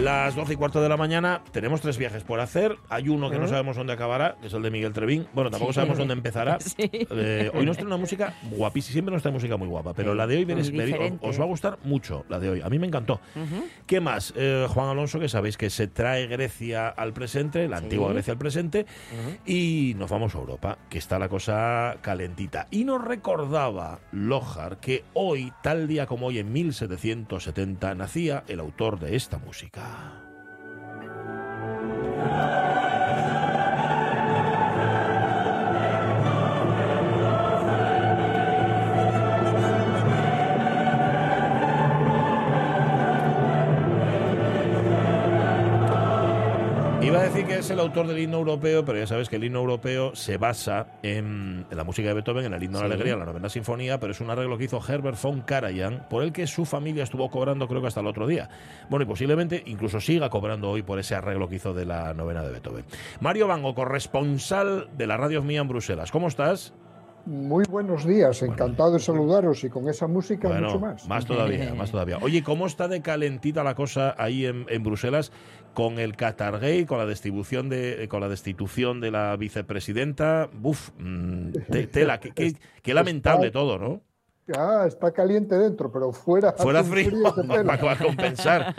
Las 12 y cuarto de la mañana tenemos tres viajes por hacer. Hay uno que no sabemos dónde acabará, que es el de Miguel Trevín. Bueno, tampoco sabemos dónde empezará. Eh, hoy nos trae una música guapísima, siempre nos trae música muy guapa, pero la de hoy veréis- veréis- os va a gustar mucho, la de hoy. A mí me encantó. ¿Qué más? Eh, Juan Alonso, que sabéis que se trae Grecia al presente, la antigua Grecia al presente, y nos vamos a Europa, que está la cosa calentita. Y nos recordaba Lojar que hoy, tal día como hoy, en 1770, nacía el autor de esta música. Yeah. Iba a decir que es el autor del himno europeo, pero ya sabes que el himno europeo se basa en, en la música de Beethoven, en el himno de la alegría, en la novena sinfonía, pero es un arreglo que hizo Herbert von Karajan, por el que su familia estuvo cobrando creo que hasta el otro día. Bueno, y posiblemente incluso siga cobrando hoy por ese arreglo que hizo de la novena de Beethoven. Mario Bango, corresponsal de la Radio Mía en Bruselas. ¿Cómo estás? Muy buenos días, encantado de saludaros y con esa música Bueno, mucho más. Más todavía, más todavía. Oye, ¿cómo está de calentita la cosa ahí en, en Bruselas con el Qatargate, con la distribución de, con la destitución de la vicepresidenta? Buf, mm, te- tela, qué, qué- qué lamentable todo, ¿no? Ah, está caliente dentro, pero fuera. Fuera frío, para, para compensar.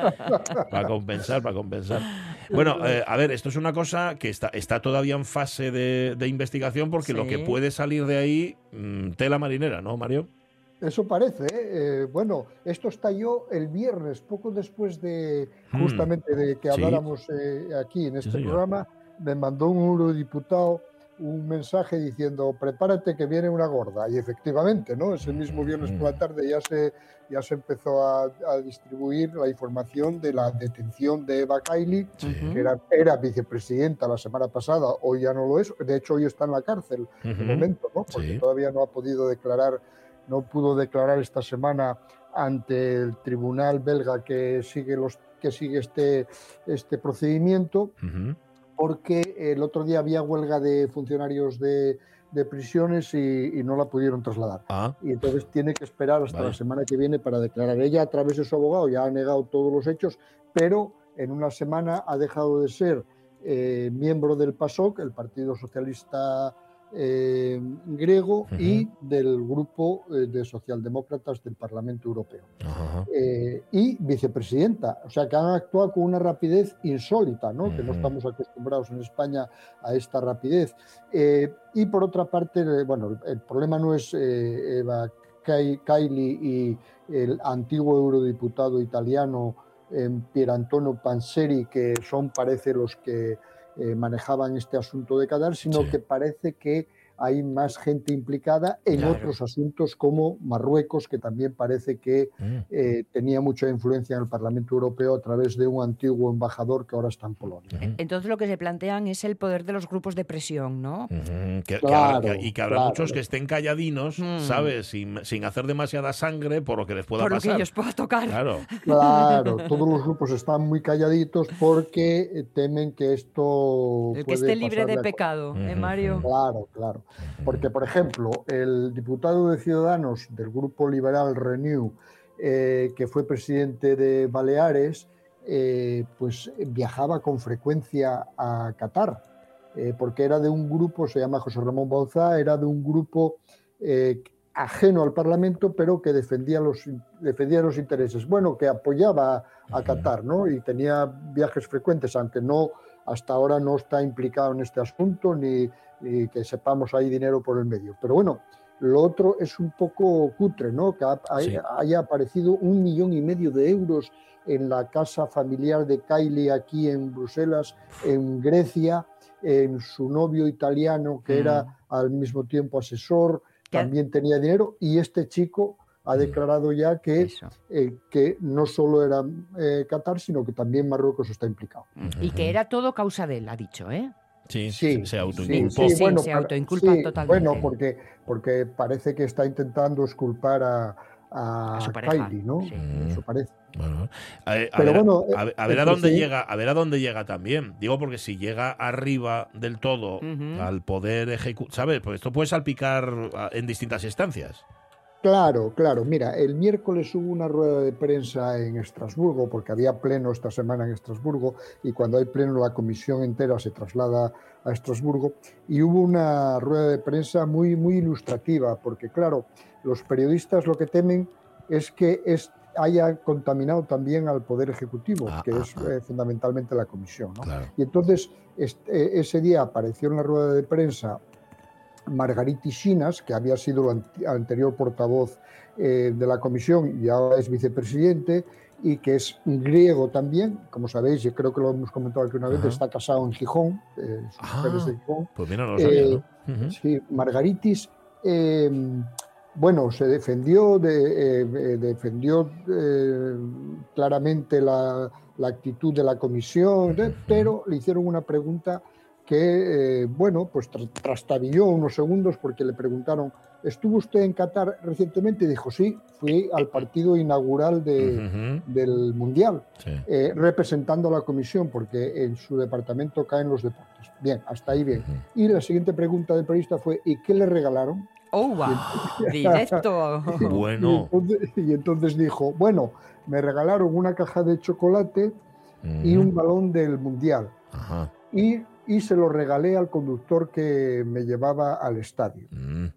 Para compensar, para compensar. Bueno, eh, a ver, esto es una cosa que está, está todavía en fase de, de investigación porque lo que puede salir de ahí, mm, tela marinera, ¿no, Mario? Eso parece. ¿eh? Eh, bueno, esto estalló el viernes, poco después de Hmm. justamente de que habláramos eh, aquí en este programa. Me mandó un eurodiputado un mensaje diciendo prepárate que viene una gorda y efectivamente no ese mismo viernes por la tarde ya se ya se empezó a, a distribuir la información de la detención de Eva Kaili que era, era vicepresidenta la semana pasada hoy ya no lo es de hecho hoy está en la cárcel de momento no porque Sí. todavía no ha podido declarar no pudo declarar esta semana ante el tribunal belga que sigue los que sigue este este procedimiento porque el otro día había huelga de funcionarios de, de prisiones y, y no la pudieron trasladar. Ah. Y entonces tiene que esperar hasta Vale. la semana que viene para declarar. Ella, a través de su abogado, ya ha negado todos los hechos, pero en una semana ha dejado de ser eh, miembro del PASOK, el Partido Socialista eh, griego, y del grupo eh, de socialdemócratas del Parlamento Europeo eh, y vicepresidenta. O sea, que han actuado con una rapidez insólita, ¿no? que no estamos acostumbrados en España a esta rapidez. Y por otra parte, bueno, el problema no es Eva Kai- Kaili y el antiguo eurodiputado italiano Pierantonio Panseri, que son, parece, los que eh, manejaban este asunto de Qatar, sino que parece que hay más gente implicada en Claro. otros asuntos como Marruecos, que también parece que eh, tenía mucha influencia en el Parlamento Europeo a través de un antiguo embajador que ahora está en Polonia. Entonces lo que se plantean es el poder de los grupos de presión, ¿no? Que- que Claro, habrá- que- y que habrá claro. muchos que estén calladinos, ¿sabes? Sin, sin hacer demasiada sangre por lo que les pueda Por lo que pasar. ellos pueda tocar. Claro. Claro, todos los grupos están muy calladitos porque eh, temen que esto El que puede esté libre de a- pecado, ¿eh, Mario? Claro, claro. Porque, por ejemplo, el diputado de Ciudadanos del grupo liberal Renew, eh, que fue presidente de Baleares, eh, pues viajaba con frecuencia a Qatar, eh, porque era de un grupo, se llama José Ramón Bauzá, era de un grupo ajeno al Parlamento, pero que defendía los, defendía los intereses. Bueno, que apoyaba a Qatar, ¿no? Y tenía viajes frecuentes, aunque no hasta ahora no está implicado en este asunto ni, ni que sepamos hay dinero por el medio. Pero bueno, lo otro es un poco cutre, ¿no? Que ha- hay- Sí. haya aparecido un millón y medio de euros en la casa familiar de Kylie aquí en Bruselas, en Grecia, en su novio italiano, que Mm. era al mismo tiempo asesor, también tenía dinero, y este chico ha declarado ya que, eh, que no solo era eh, Qatar, sino que también Marruecos está implicado. Y que era todo causa de él, ha dicho, ¿eh? Sí, Sí, se sí, autoinculpó. Sí, bueno, se autoinculpa sí, totalmente. Bueno, porque, porque parece que está intentando esculpar a, a, A su pareja, Kylie, ¿no? sí. Eso parece. Bueno, a, ver- a Pero ver, bueno, a, ver- a eh, ver a dónde procedi- llega, a ver a dónde llega también. Digo porque si llega arriba del todo Ujú. al poder ejecutivo, ¿sabes? Pues esto puede salpicar en distintas instancias. Claro, claro. Mira, el miércoles hubo una rueda de prensa en Estrasburgo, porque había pleno esta semana en Estrasburgo, y cuando hay pleno la comisión entera se traslada a Estrasburgo, y hubo una rueda de prensa muy, muy ilustrativa, porque claro, los periodistas lo que temen es que es, haya contaminado también al Poder Ejecutivo, Ah, que ah, es ah. eh, fundamentalmente la comisión. ¿no? Claro. Y entonces este- ese día apareció en la rueda de prensa Margariti Chinas, que había sido ant- anterior portavoz eh, de la comisión y ahora es vicepresidente, y que es griego también, como sabéis, yo creo que lo hemos comentado aquí una vez, Ajá. está casado en Gijón, eh, es de Ah. Gijón. Pues mira, no lo sabía, Eh, ¿no? Ujú. Sí, Margaritis, eh, bueno, se defendió, de, defendió claramente la, la actitud de la comisión, pero le hicieron una pregunta que, eh, bueno, pues tra- trastabilló unos segundos porque le preguntaron, ¿estuvo usted en Qatar recientemente? Y dijo, sí, fui al partido inaugural de- del Mundial Sí. eh, representando a la comisión, porque en su departamento caen los deportes. Bien, hasta ahí bien. Y la siguiente pregunta del periodista fue, ¿y qué le regalaron? ¡Oh, wow! Directo. Y Bueno. entonces, y entonces dijo, bueno, me regalaron una caja de chocolate y un balón del Mundial. Ajá. Y, y se lo regalé al conductor que me llevaba al estadio. Mm.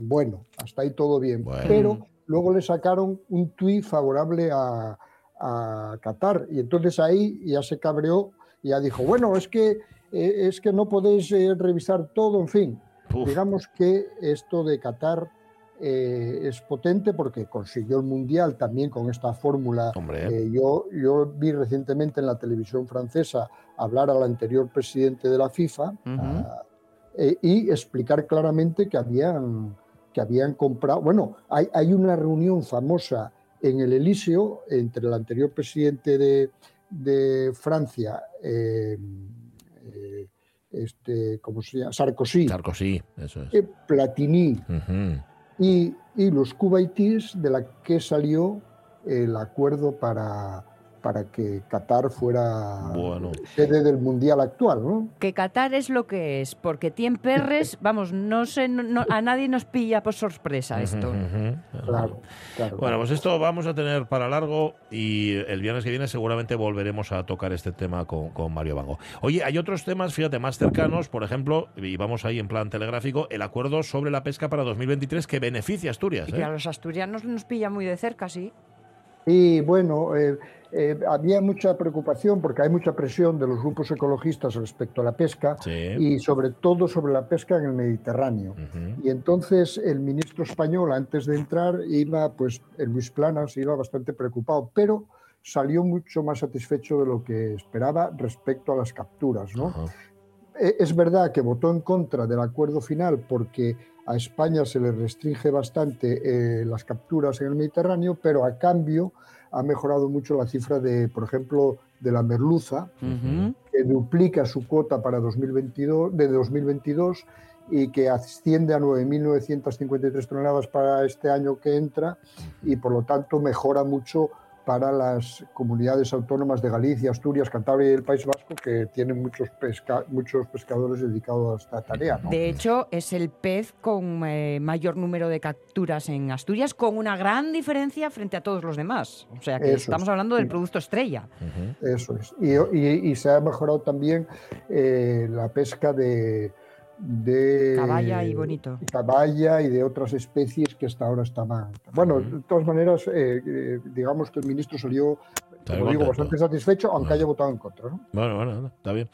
Bueno, hasta ahí todo bien. Bueno. Pero luego le sacaron un tuit favorable a, a Qatar. Y entonces ahí ya se cabreó y ya dijo, bueno, es que, eh, es que no podéis eh, revisar todo, en fin. Uf. Digamos que esto de Qatar eh, es potente porque consiguió el Mundial también con esta fórmula. Eh, yo, yo vi recientemente en la televisión francesa hablar al anterior presidente de la FIFA Ujú. ah, eh, y explicar claramente que habían, que habían comprado. Bueno, hay, hay una reunión famosa en el Elíseo entre el anterior presidente de, de Francia, eh, eh, este, ¿cómo se llama? Sarkozy, Sarkozy, eso es. eh, Platini Ujú. Y, y los cubaitíes de la que salió el acuerdo para, para que Qatar fuera Bueno. sede del Mundial actual, ¿no? Que Qatar es lo que es, porque Tien Perres, vamos, no sé, no- no- a nadie nos pilla por sorpresa esto. Claro, claro. Bueno, pues esto vamos a tener para largo y el viernes que viene seguramente volveremos a tocar este tema con, con Mario Bango. Oye, hay otros temas, fíjate, más cercanos, por ejemplo, y vamos ahí en plan telegráfico, el acuerdo sobre la pesca para 2023 que beneficia a Asturias. Y que ¿eh? a los asturianos nos pilla muy de cerca, sí. Y bueno, eh, eh, había mucha preocupación porque hay mucha presión de los grupos ecologistas respecto a la pesca Sí. y sobre todo sobre la pesca en el Mediterráneo. Y entonces el ministro español, antes de entrar, iba, pues, el Luis Planas iba bastante preocupado, pero salió mucho más satisfecho de lo que esperaba respecto a las capturas, ¿no? Eh, Es verdad que votó en contra del acuerdo final porque a España se le restringe bastante eh, las capturas en el Mediterráneo, pero a cambio ha mejorado mucho la cifra de, por ejemplo, de la merluza, que duplica su cuota para 2022, de 2022 y que asciende a 9.953 toneladas para este año que entra y por lo tanto mejora mucho para las comunidades autónomas de Galicia, Asturias, Cantabria y el País Vasco que tienen muchos, pesca- muchos pescadores dedicados a esta tarea. ¿no? De hecho, es el pez con eh, mayor número de capturas en Asturias, con una gran diferencia frente a todos los demás. O sea que Eso estamos es. hablando del producto estrella. Eso es. Y, y- y se ha mejorado también eh, la pesca de, de Caballa y bonito. caballa y de otras especies que hasta ahora estaban. Bueno, de todas maneras, eh, eh, digamos que el ministro salió, como digo, bastante satisfecho, aunque Bueno. haya votado en contra. ¿no? Bueno, bueno, está bien.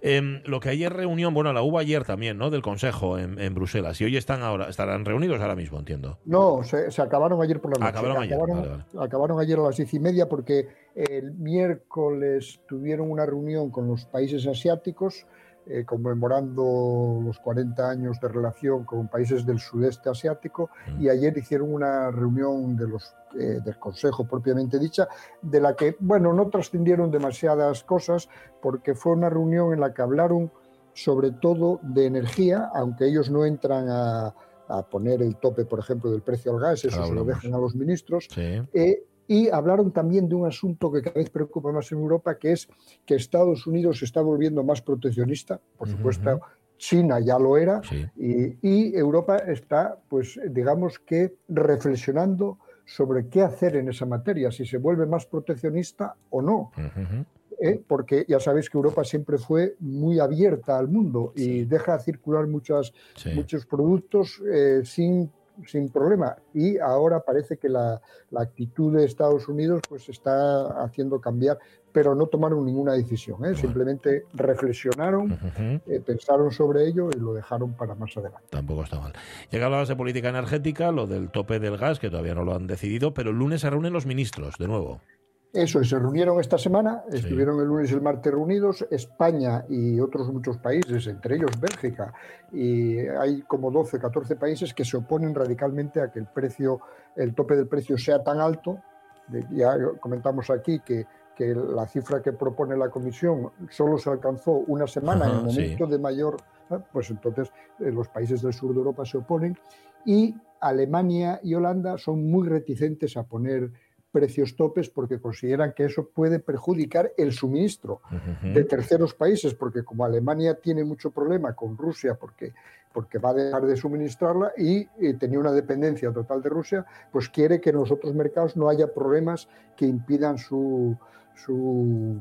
Em, lo que ayer reunión, bueno, la hubo ayer también, ¿no? Del Consejo en, en Bruselas. Y hoy están ahora, estarán reunidos ahora mismo, entiendo. No, se, se acabaron ayer por la noche. Acabaron ayer, acabaron, vale, vale. acabaron ayer a las diez y media porque el miércoles tuvieron una reunión con los países asiáticos eh, conmemorando los 40 años de relación con países del sudeste asiático Mm. y ayer hicieron una reunión de los, eh, del Consejo propiamente dicha, de la que, bueno, no trascendieron demasiadas cosas porque fue una reunión en la que hablaron sobre todo de energía, aunque ellos no entran a, a poner el tope, por ejemplo, del precio al gas, eso se lo dejan a los ministros, Sí. eh, y hablaron también de un asunto que cada vez preocupa más en Europa, que es que Estados Unidos se está volviendo más proteccionista. Por supuesto. China ya lo era, Sí. y, y Europa está, pues, digamos que reflexionando sobre qué hacer en esa materia, si se vuelve más proteccionista o no. ¿eh? Porque ya sabéis que Europa siempre fue muy abierta al mundo y Sí. deja circular muchas, Sí. muchos productos eh, sin, sin problema. Y ahora parece que la, la actitud de Estados Unidos pues está haciendo cambiar, pero no tomaron ninguna decisión. ¿eh? Simplemente reflexionaron, eh, pensaron sobre ello y lo dejaron para más adelante. Tampoco está mal. Ya que hablabas de política energética, lo del tope del gas, que todavía no lo han decidido, pero el lunes se reúnen los ministros, de nuevo. Eso, y se reunieron esta semana, Sí. estuvieron el lunes y el martes reunidos, España y otros muchos países, entre ellos Bélgica, y hay como 12, 14 países que se oponen radicalmente a que el precio, el tope del precio sea tan alto. Ya comentamos aquí que, que la cifra que propone la Comisión solo se alcanzó una semana en el sí. momento de mayor, pues entonces eh, los países del sur de Europa se oponen y Alemania y Holanda son muy reticentes a poner precios topes porque consideran que eso puede perjudicar el suministro de terceros países, porque como Alemania tiene mucho problema con Rusia porque, porque va a dejar de suministrarla y, eh, tenía una dependencia total de Rusia, pues quiere que en los otros mercados no haya problemas que impidan su, su,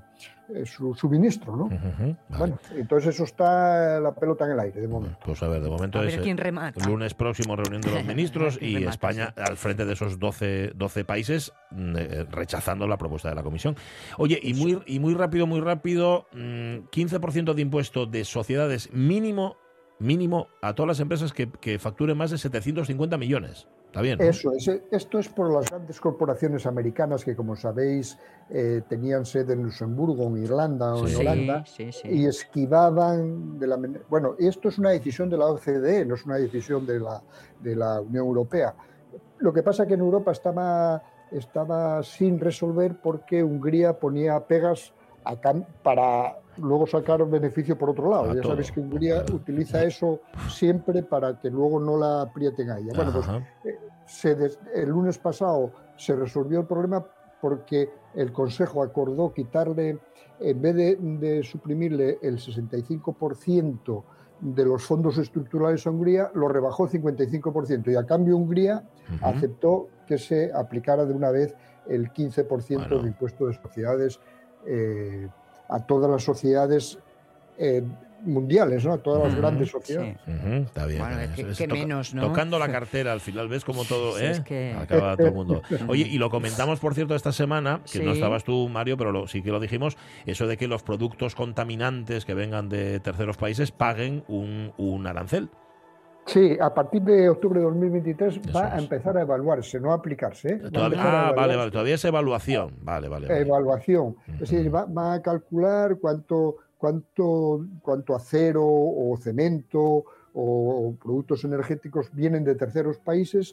su suministro. ¿no? Vale. Bueno, entonces eso está la pelota en el aire de momento. Pues a ver, de momento A es ver eh, quién remata. el lunes próximo reunión de los ministros ¿Quién y remata, España al frente de esos 12, 12 países mm, eh, rechazando la propuesta de la Comisión. Oye, y muy, y muy rápido, muy rápido, mm, 15% de impuesto de sociedades mínimo, mínimo a todas las empresas que, que facturen más de 750 millones. Está bien. ¿no? Eso es, eh, esto es por las grandes corporaciones americanas que, como sabéis, eh, tenían sede en Luxemburgo, en Irlanda o Sí. en Holanda. sí, sí. y esquivaban de la bueno esto es una decisión de la OCDE no es una decisión de la de la Unión Europea lo que pasa que en Europa estaba estaba sin resolver porque Hungría ponía pegas a para luego sacar beneficio por otro lado A ya todo. sabéis que Hungría utiliza eso siempre para que luego no la aprieten a ella bueno pues se des- el lunes pasado se resolvió el problema porque el Consejo acordó quitarle, en vez de, de suprimirle el 65% de los fondos estructurales a Hungría, lo rebajó el 55%. Y a cambio Hungría aceptó que se aplicara de una vez el 15% Bueno. de impuesto de sociedades eh, a todas las sociedades eh, mundiales, ¿no? a todas las grandes sí. sociedades. Está bien. Bueno, eh, qué- es qué toca- menos, ¿no? Tocando la cartera al final, ¿ves cómo todo, Sí, eh? es que- Acaba todo el mundo. Oye, y lo comentamos, por cierto, esta semana, que no Sí. estabas tú, Mario, pero lo- sí que lo dijimos, eso de que los productos contaminantes que vengan de terceros países paguen un, un arancel. Sí, a partir de octubre de 2023 Eso va a empezar a evaluarse, no a aplicarse. ¿eh? A a ah, vale, vale, todavía es evaluación. Vale, vale. vale. evaluación. Es decir, va, va a calcular cuánto, cuánto, cuánto acero o cemento o productos energéticos vienen de terceros países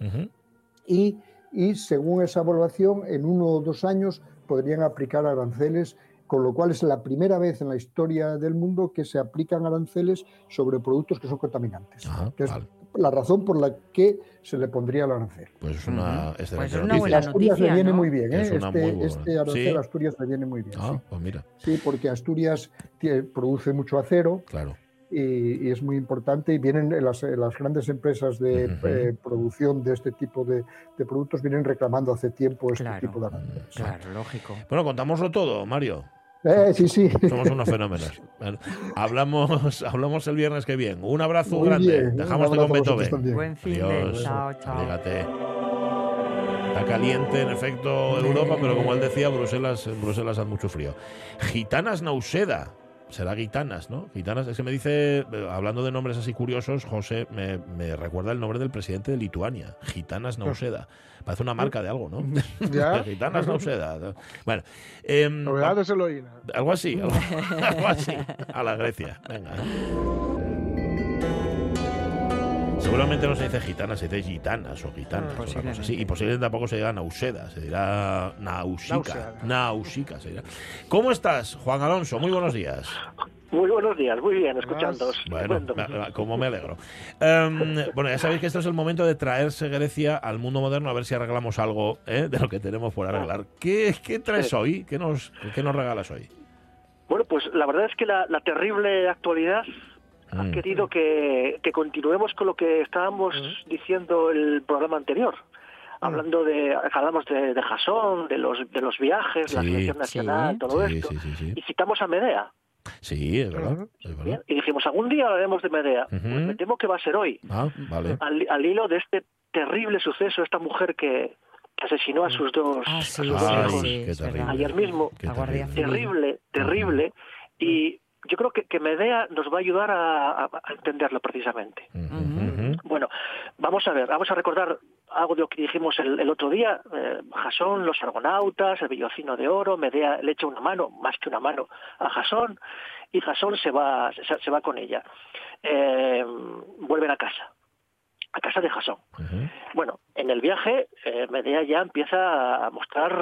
y, y según esa evaluación, en uno o dos años podrían aplicar aranceles, con lo cual es la primera vez en la historia del mundo que se aplican aranceles sobre productos que son contaminantes. Ajá, que es vale. la razón por la que se le pondría el arancel. Pues es una excelente Pues es una noticia. buena a Asturias noticia, le viene ¿no? muy bien, ¿eh? Es este, muy buena. este arancel Sí. a Asturias le viene muy bien. Ah, sí. pues mira, Sí, porque Asturias produce mucho acero claro. Y, y es muy importante y vienen las, las grandes empresas de eh, producción de este tipo de, de productos vienen reclamando hace tiempo este Claro. tipo de aranceles. Claro, lógico. Bueno, contámoslo todo, Mario. Eh, sí, sí. Somos unos fenómenos. Bueno, hablamos, hablamos el viernes que viene. Un abrazo Muy grande. bien, Dejamos abrazo con Beethoven. Buen fin Adiós. de. Chao, chao. Fíjate. Está caliente, en efecto, Europa, pero como él decía, Bruselas, en Bruselas hace mucho frío. Gitanas Nauseda. Será Gitanas, ¿no? Gitanas, es que me dice, eh, hablando de nombres así curiosos, José, me, me recuerda el nombre del presidente de Lituania, Gitanas Nauseda. Parece una marca de algo, ¿no? Ya. Gitanas Nauseda. Bueno, em, Novedades algo así, algo, algo así, a la Grecia. Venga. Seguramente no se dice gitanas, se dice gitanas o gitanas. o cosa así. Y posiblemente tampoco se diga nauseda, se dirá nausica. Nausica se dirá. ¿Cómo estás, Juan Alonso? Muy buenos días. Muy buenos días, muy bien, escuchándoos. Bueno, como me alegro. Em, bueno, ya sabéis que esto es el momento de traerse Grecia al mundo moderno a ver si arreglamos algo ¿eh? de lo que tenemos por arreglar. ¿Qué, qué traes hoy? ¿Qué nos, ¿Qué nos regalas hoy? Bueno, pues la verdad es que la, la terrible actualidad ha Mm. querido que, que continuemos con lo que estábamos diciendo el programa anterior. Hablando de, hablamos de, de Jasón, de los, de los viajes, la Sí. selección nacional, Sí. todo Sí, esto. sí, sí, sí. Y citamos a Medea. Sí, es verdad. Es verdad. Y dijimos, algún día hablaremos de Medea. Ujú. Pues me temo que va a ser hoy. Ah, vale. Al, al hilo de este terrible suceso, esta mujer que, que asesinó a sus dos, Ah, a sí, sus dos hijos. sí. Ayer mismo. La terrible. Terrible, terrible. Y yo creo que, que Medea nos va a ayudar a, entenderlo precisamente. Bueno, vamos a ver, vamos a recordar algo de lo que dijimos el, el otro día. Eh, Jasón, los argonautas, el vellocino de oro, Medea le echa una mano, más que una mano, a Jasón, y Jasón se va, se, se va con ella. Eh, vuelven a casa, a casa de Jasón. Ujú. Bueno, en el viaje, eh, Medea ya empieza a mostrar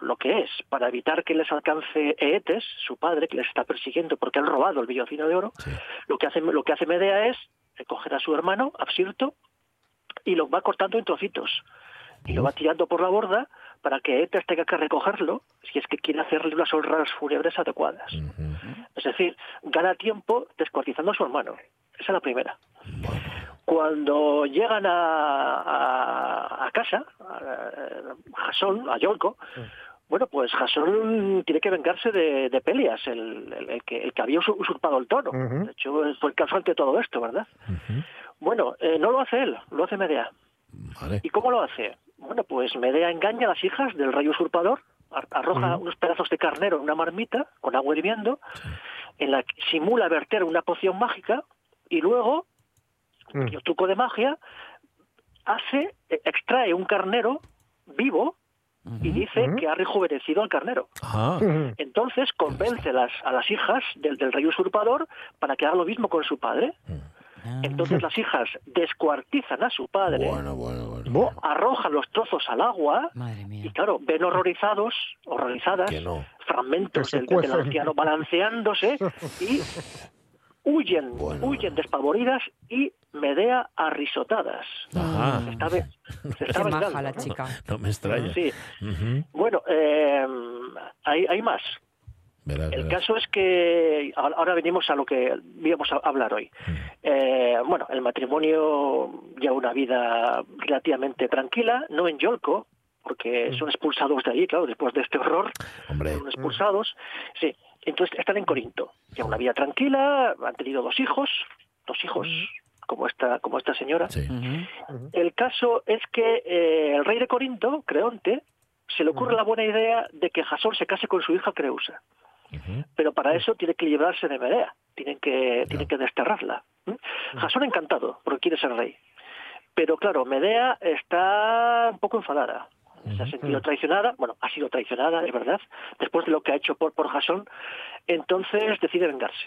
lo que es, para evitar que les alcance Eetes, su padre, que les está persiguiendo porque han robado el vellocino de oro. Sí. Lo que hace, lo que hace Medea es eh, coger a su hermano, Absirto, y lo va cortando en trocitos. Y lo va tirando por la borda para que Eetes tenga que recogerlo si es que quiere hacerle unas honras fúnebres adecuadas. Ujú. Es decir, gana tiempo descuartizando a su hermano. Esa es la primera. Cuando llegan a, a- a casa, a Jasón, a Yolko, bueno, pues Jasón tiene que vengarse de, de Pelias, el, el- el que, el que había usu- usurpado el trono. De hecho, fue el causante de todo esto, ¿verdad? Bueno, eh, no lo hace él, lo hace Medea. Vale. ¿Y cómo lo hace? Bueno, pues Medea engaña a las hijas del rey usurpador, ar- arroja unos pedazos de carnero en una marmita con agua hirviendo, en la que simula verter una poción mágica y luego, Mm. pequeño truco de magia, hace, eh, extrae un carnero vivo y dice que ha rejuvenecido al carnero. Ujú. Entonces convence las, a las hijas del, del rey usurpador para que haga lo mismo con su padre. Ah. Entonces las hijas descuartizan a su padre, Bueno, bueno, bueno. Bo- arrojan los trozos al agua Madre y claro, ven horrorizados, horrorizadas, no. fragmentos del, anciano balanceándose y huyen, Bueno. huyen despavoridas y Medea arrisotadas. Ajá. Se está, se está Qué vengando, maja la ¿no? chica. No me extraña. Sí. Bueno, eh, hay, hay más. Verás, El verás. caso es que ahora venimos a lo que íbamos a hablar hoy. Mm. Eh, bueno, el matrimonio lleva una vida relativamente tranquila, no en Yolco, porque son expulsados de allí, claro, después de este horror, Hombre, son expulsados. Sí, entonces están en Corinto. Llevan una vida tranquila, han tenido dos hijos, dos hijos, como esta, como esta señora. sí. El caso es que eh, el rey de Corinto, Creonte, se le ocurre la buena idea de que Jasón se case con su hija Creusa. Pero para eso tiene que librarse de Medea, tienen que, tienen que desterrarla. Jasón encantado, porque quiere ser rey. Pero claro, Medea está un poco enfadada. Se ha sentido traicionada, bueno, ha sido traicionada, es verdad, después de lo que ha hecho por, por Jasón, entonces decide vengarse.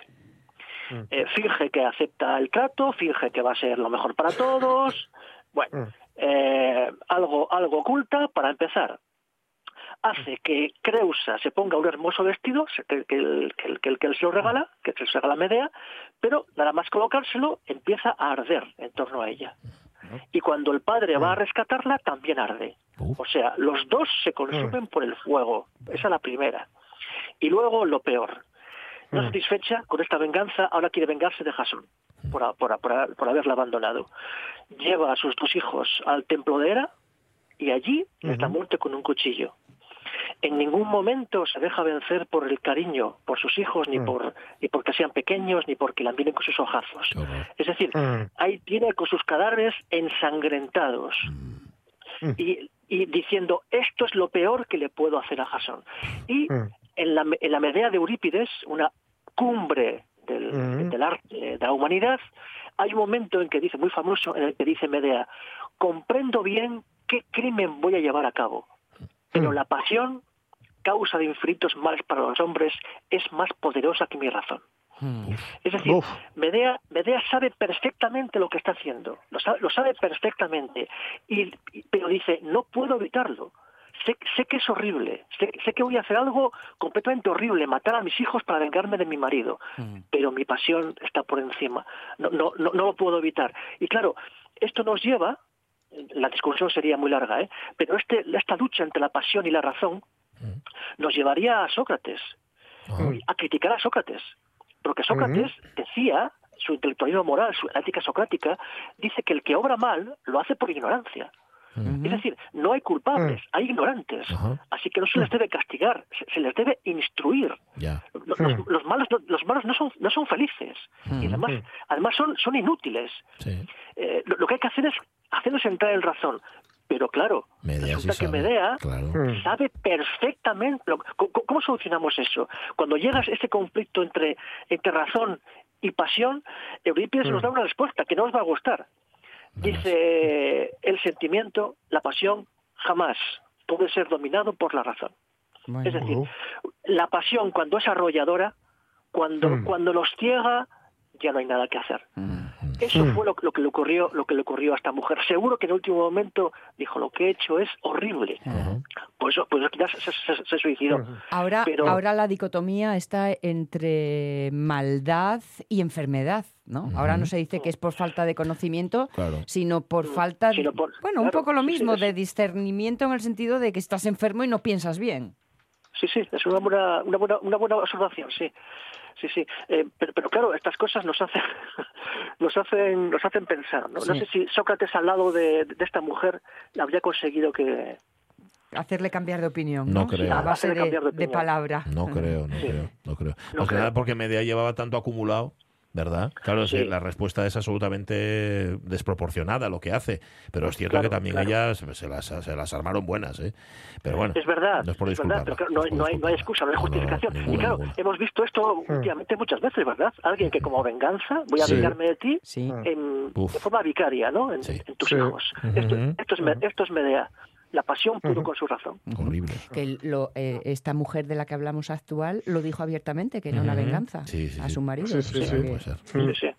Eh, finge que acepta el trato, finge que va a ser lo mejor para todos. Bueno, eh, algo, algo oculta para empezar. Hace que Creusa se ponga un hermoso vestido, que, que, el- que, el- que, el- que él se lo regala, que se lo regala Medea, pero nada más colocárselo empieza a arder en torno a ella. Y cuando el padre va a rescatarla, también arde. O sea, los dos se consumen por el fuego. Esa es la primera. Y luego lo peor. No satisfecha con esta venganza, ahora quiere vengarse de Jasón por, por, por, haberla abandonado. Lleva a sus dos hijos al templo de Hera y allí les da muerte con un cuchillo. En ningún momento se deja vencer por el cariño por sus hijos, ni por ni porque sean pequeños, ni porque la miren con sus ojazos. Es decir, Mm. ahí tiene con sus cadáveres ensangrentados Mm. y, y diciendo esto es lo peor que le puedo hacer a Jasón. Y Mm. En la, en la Medea de Eurípides, una cumbre del, del arte de la humanidad, hay un momento en que dice, muy famoso, en el que dice Medea, comprendo bien qué crimen voy a llevar a cabo, pero la pasión, causa de infinitos males para los hombres, es más poderosa que mi razón. Es decir, Uf. Medea, Medea sabe perfectamente lo que está haciendo, lo sabe, lo sabe perfectamente, y, y- pero dice, no puedo evitarlo. Sé, sé que es horrible, sé, sé que voy a hacer algo completamente horrible, matar a mis hijos para vengarme de mi marido, pero mi pasión está por encima, no, no, no, no lo puedo evitar. Y claro, esto nos lleva, la discusión sería muy larga, ¿eh? pero este, esta lucha entre la pasión y la razón nos llevaría a Sócrates, a criticar a Sócrates. Porque Sócrates decía, su intelectualismo moral, su ética socrática, dice que el que obra mal lo hace por ignorancia. Es decir, no hay culpables, hay ignorantes. Así que no se les debe castigar, se, se les debe instruir. Ya. Los, los- los malos, no, los malos no son, no son felices. Y además, además son, son inútiles. Sí. Eh, lo, lo que hay que hacer es hacerles entrar en razón. Pero claro, Medea sí resulta que sabe. Medea Claro. Mm. sabe perfectamente. lo- ¿cómo, cómo solucionamos eso? Cuando llegas a ese conflicto entre, entre razón y pasión, Eurípides nos da una respuesta que no os va a gustar. Dice, el sentimiento, la pasión, jamás puede ser dominado por la razón. Es decir, Ujú. la pasión cuando es arrolladora, cuando, Mm. cuando los ciega, ya no hay nada que hacer. Eso Mm. fue lo, lo que le ocurrió, lo que le ocurrió a esta mujer. Seguro que en el último momento dijo lo que he hecho es horrible. Por eso, por eso quizás se, se- se suicidó. Ahora, Pero- ahora la dicotomía está entre maldad y enfermedad, ¿no? Ahora no se dice que es por falta de conocimiento, Claro. sino por falta, de- Sino por- bueno, un poco lo sí, sí, mismo, de discernimiento en el sentido de que estás enfermo y no piensas bien. Sí, sí, es una buena, una buena, una buena observación, sí. Sí, sí. Eh, pero, pero claro, estas cosas nos hacen, nos hacen, nos hacen pensar. ¿no? Sé si Sócrates al lado de, de esta mujer habría conseguido que, Hacerle cambiar de opinión, No ¿no? creo. A base Hacerle de, cambiar de palabra. No creo, no creo, no creo. No que creo. nada porque Medea llevaba tanto acumulado, ¿verdad? Claro, Sí. la respuesta es absolutamente desproporcionada a lo que hace. Pero es cierto Claro, que también claro. ellas se las, se las armaron buenas, ¿eh? Pero bueno, Es verdad, no es por verdad, pero no, no hay, no hay excusa, no hay No, no, justificación. y claro, ninguna. hemos visto esto últimamente muchas veces, ¿verdad? Alguien que como venganza, voy a Sí. vengarme de ti Sí. en, de forma vicaria, ¿no? En, Sí. en tus Sí. hijos. Esto, esto es, me- esto es Medea. La pasión pudo con su razón. Horrible. Que lo- eh, esta mujer de la que hablamos actual lo dijo abiertamente, que era una venganza Sí, sí, a su marido. Sí, sí, sí.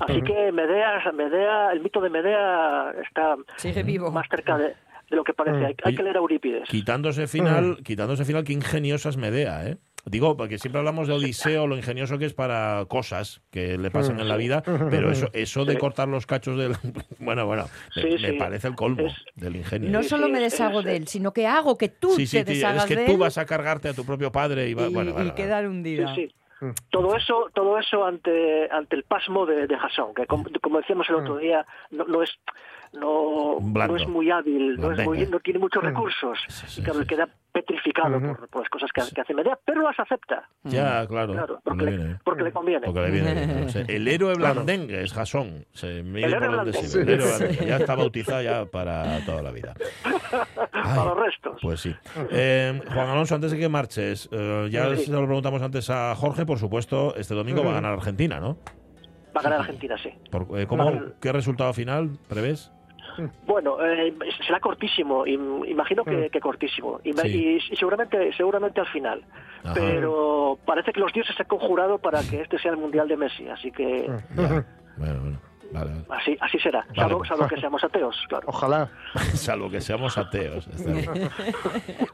Así que Medea, Medea, el mito de Medea está Sigue vivo. más cerca de, de lo que parece. Hay, hay que leer a Eurípides. Quitándose final, quitándose final, qué ingeniosa es Medea, ¿eh? Digo, porque siempre hablamos de Odiseo, lo ingenioso que es para cosas que le pasan en la vida, pero eso, eso de cortar los cachos del... Bueno, bueno, me, parece el colmo del ingenio. No solo me es- deshago es- de él, sino que hago que tú sí, sí, te deshagas es que de tú él vas a cargarte a tu propio padre y, va, y, bueno, y bueno, quedar Sí, hundida. sí. Todo eso, todo eso ante, ante el pasmo de, de Jasón, que como, como decíamos el otro día, no, no es no, no es muy hábil, no, es muy, no tiene muchos recursos, Sí, sí, y claro, sí, queda petrificado por, por las cosas que, que hace Medea, pero las acepta, Ya, claro. claro, porque porque, le viene bien. porque le conviene. Porque le viene bien, no sé. El héroe blandengue es Jasón. Se mide El por donde el héroe. Ya está bautizado ya para toda la vida. Ay, Para los restos. Pues sí. Eh, Juan Alonso, antes de que marches, eh, ya Sí. se lo preguntamos antes a Jorge, por supuesto, este domingo va a ganar Argentina, ¿no? Va a ganar Argentina, sí. Por- eh, ¿cómo-. ¿Qué resultado final prevés? Bueno, eh, será cortísimo, im- imagino que, que cortísimo, y, Mm. Sí. y- y seguramente, seguramente al final. Ajá. Pero parece que los dioses se han conjurado para que este sea el mundial de Messi, así que. Bueno, bueno. Vale, vale. así, así será. Vale, Salvo, pues. salvo que seamos ateos, claro. Ojalá. Salvo que seamos ateos.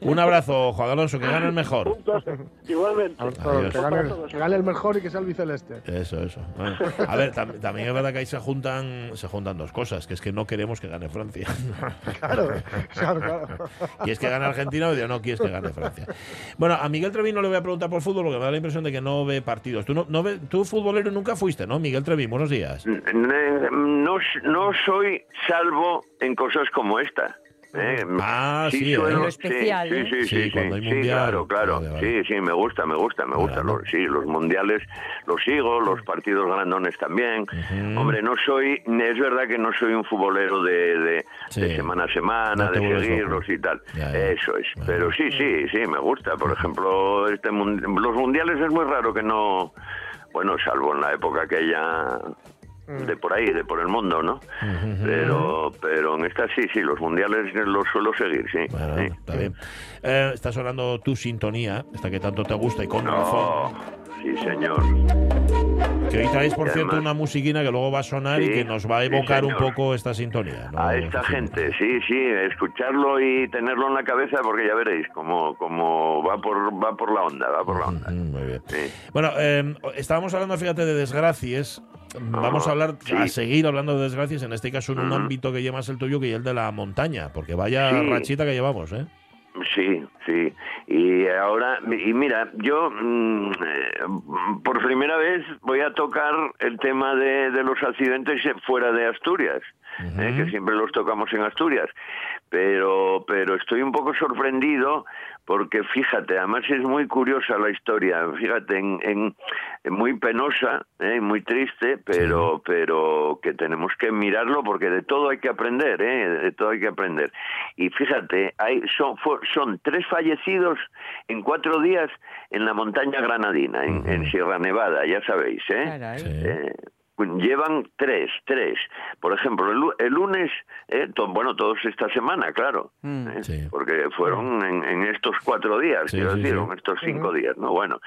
Un abrazo, Juan Alonso, que gane el mejor. Un placer. Igualmente. Adiós. Que gane, el- que gane el mejor y que sea el biceleste. Eso, eso. Bueno, a ver, tam- también es verdad que ahí se juntan, se juntan dos cosas, que es que no queremos que gane Francia. Claro, claro, claro. ¿Quieres que gane Argentina o no quieres que gane Francia? Bueno, a Miguel Trevín no le voy a preguntar por fútbol porque me da la impresión de que no ve partidos. Tú, no, no ve- tú futbolero nunca fuiste, ¿no? Miguel Trevín, buenos días. Eh, No, no soy salvo en cosas como esta. ¿eh? Ah, sí, ¿eh? Lo especial, sí, ¿eh? sí, sí, Sí, sí, cuando hay sí, mundial. claro, claro. Vale, vale. Sí, sí, me gusta, me gusta, me gusta. Los, sí, los mundiales los sigo, los partidos grandones también. Hombre, no soy, es verdad que no soy un futbolero de, de, Sí. de semana a semana, No de seguirlos y tal. Ya, ya. Eso es. Pero sí, sí, sí, me gusta. Por ejemplo, este los mundiales es muy raro que no, bueno, salvo en la época aquella de por ahí, de por el mundo, ¿no? Pero, pero en esta sí, sí, los mundiales los suelo seguir, sí. Bueno, sí. está bien. Eh, está sonando tu sintonía, esta que tanto te gusta y con No, razón. sí, señor. Que hoy traéis, por Y cierto, además- una musiquina que luego va a sonar y que nos va a sí, evocar un poco esta sintonía. ¿no? A esta gente, sí, sí, escucharlo y tenerlo en la cabeza porque ya veréis cómo, cómo va por va por la onda, va por la onda. Mm, Muy bien. Bueno, eh, estábamos hablando, fíjate, de desgracias. Vamos a hablar, sí. a seguir hablando de desgracias, en este caso en un ámbito que llevas el tuyo, que es el de la montaña, porque vaya Sí. rachita que llevamos, ¿eh? Sí, sí. Y ahora, y mira, yo mm, eh, por primera vez voy a tocar el tema de, de los accidentes fuera de Asturias, eh, que siempre los tocamos en Asturias. Pero, pero estoy un poco sorprendido porque fíjate, además es muy curiosa la historia, fíjate, en, en- en muy penosa, eh, muy triste, pero, pero que tenemos que mirarlo porque de todo hay que aprender, eh, de todo hay que aprender. Y fíjate, hay, son, tres fallecidos en cuatro días en la montaña granadina, en, en Sierra Nevada, ya sabéis, ¿eh? Caray. Sí. Llevan tres, tres. Por ejemplo, el, lu- el lunes, eh, to- bueno, todos esta semana, claro, Mm. eh, Sí. porque fueron en, en estos cuatro días, Sí, quiero sí, decir, sí. en estos cinco días, ¿no? Bueno,